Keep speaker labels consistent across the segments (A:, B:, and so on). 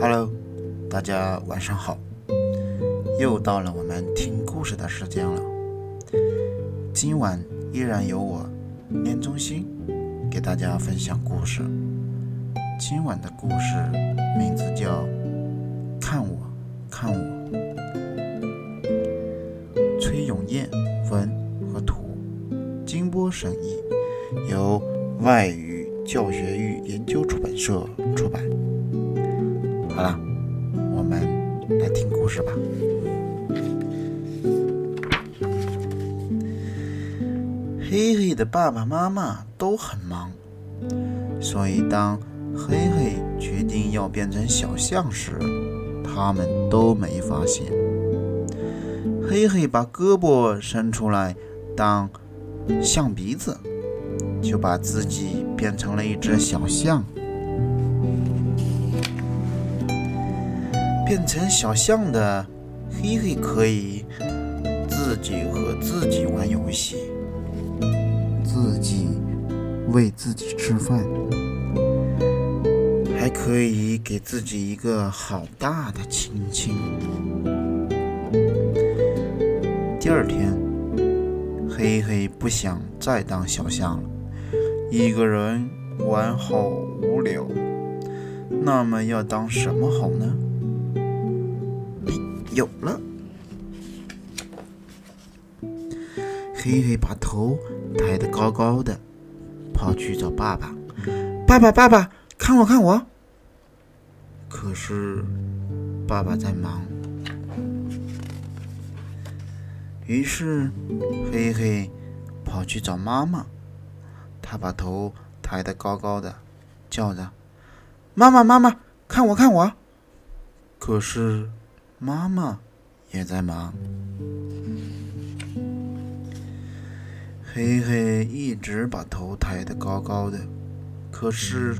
A: Hello，大家晚上好，又到了我们听故事的时间了。今晚依然由我念中心给大家分享故事。今晚的故事名字叫《看我，看我》。崔永燕文和图，金波审译，由外语教学与研究出版社出版。好了，我们来听故事吧。黑黑的爸爸妈妈都很忙，所以当黑黑决定要变成小象时，他们都没发现。黑黑把胳膊伸出来当象鼻子，就把自己变成了一只小象。变成小象的黑黑可以自己和自己玩游戏，自己喂自己吃饭，还可以给自己一个好大的亲亲。第二天，黑黑不想再当小象了，一个人玩好无聊。那么要当什么好呢？有了，黑黑把头抬得高高的，跑去找爸爸。爸爸，爸爸，看我，看我。可是爸爸在忙。于是黑黑跑去找妈妈，他把头抬得高高的，叫着：“妈妈，妈妈，看我，看我。”可是。妈妈也在忙，黑黑一直把头抬得高高的，可是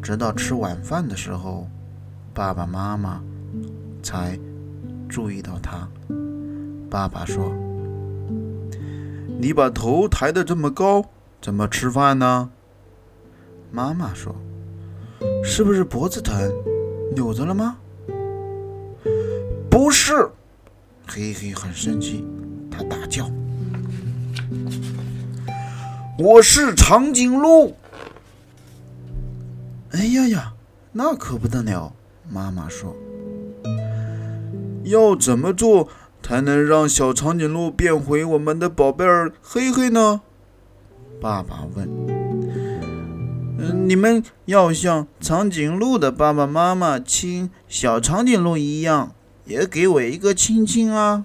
A: 直到吃晚饭的时候，爸爸妈妈才注意到他。爸爸说：“你把头抬得这么高，怎么吃饭呢？”妈妈说：“是不是脖子疼，扭着了吗？”不是，黑黑很生气，他大叫：“我是长颈鹿！”哎呀呀，那可不得了！妈妈说：“要怎么做才能让小长颈鹿变回我们的宝贝儿黑黑呢？”爸爸问：“嗯，你们要像长颈鹿的爸爸妈妈亲小长颈鹿一样。”也给我一个亲亲啊！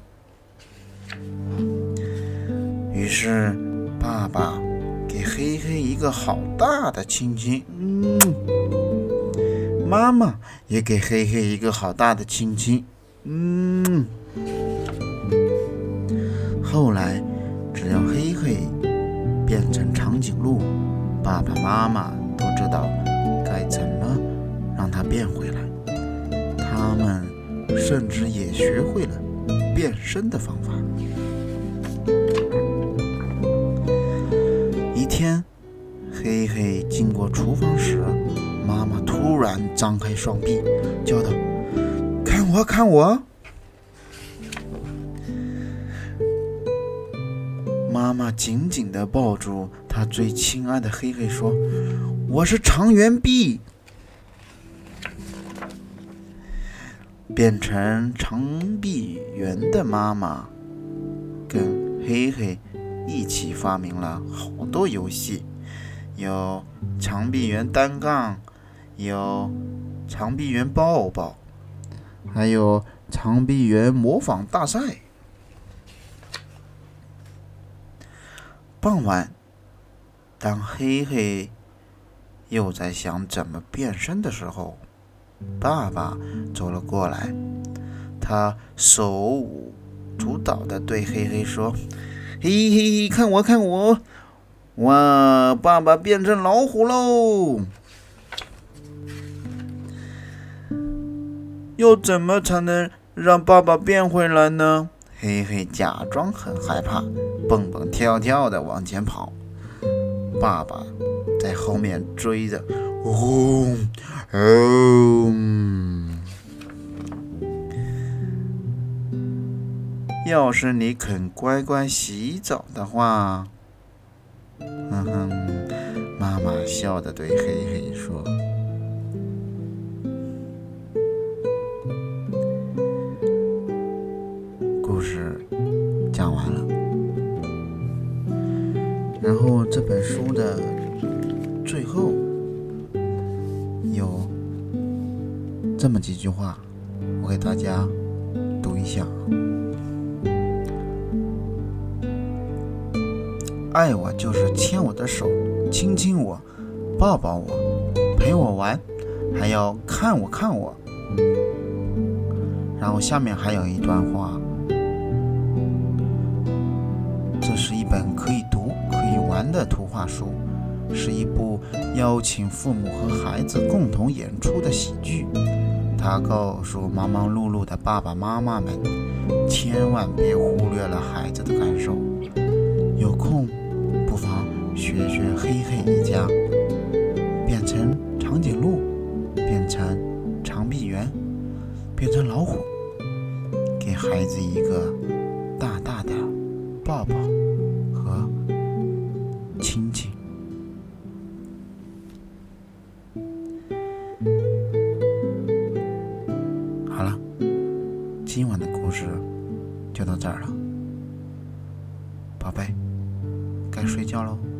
A: 于是，爸爸给黑黑一个好大的亲亲，嗯，妈妈也给黑黑一个好大的亲亲，嗯。后来，只要黑黑变成长颈鹿，爸爸妈妈都知道该怎么让它变回来。甚至也学会了变身的方法。一天，黑黑经过厨房时，妈妈突然张开双臂，叫道：“看我，看我！”妈妈紧紧地抱住她最亲爱的黑黑，说：“我是长圆臂。”变成长臂猿的妈妈，跟黑黑一起发明了好多游戏，有长臂猿单杠，有长臂猿抱抱，还有长臂猿模仿大赛。傍晚，当黑黑又在想怎么变身的时候。爸爸走了过来，他手舞足蹈地对黑黑说：“嘿嘿，看我，看我！哇，爸爸变成老虎喽！要怎么才能让爸爸变回来呢？”黑黑假装很害怕，蹦蹦跳跳地往前跑，爸爸在后面追着。哦，哦。要是你肯乖乖洗澡的话，哼哼，妈妈笑着对黑黑说。故事讲完了，然后这本书的最后有这么几句话，我给大家读一下：爱我就是牵我的手，亲亲我，抱抱我，陪我玩，还要看我看我。然后下面还有一段话。这是一本可以读、可以玩的图画书，是一部邀请父母和孩子共同演出的喜剧。它告诉忙忙碌碌的爸爸妈妈们，千万别忽略了孩子的感受。有空不妨学学黑黑一家，变成长颈鹿，变成长臂猿，变成老虎，给孩子一个大大的抱抱和。亲亲。好了，今晚的故事就到这儿了，宝贝，睡觉喽。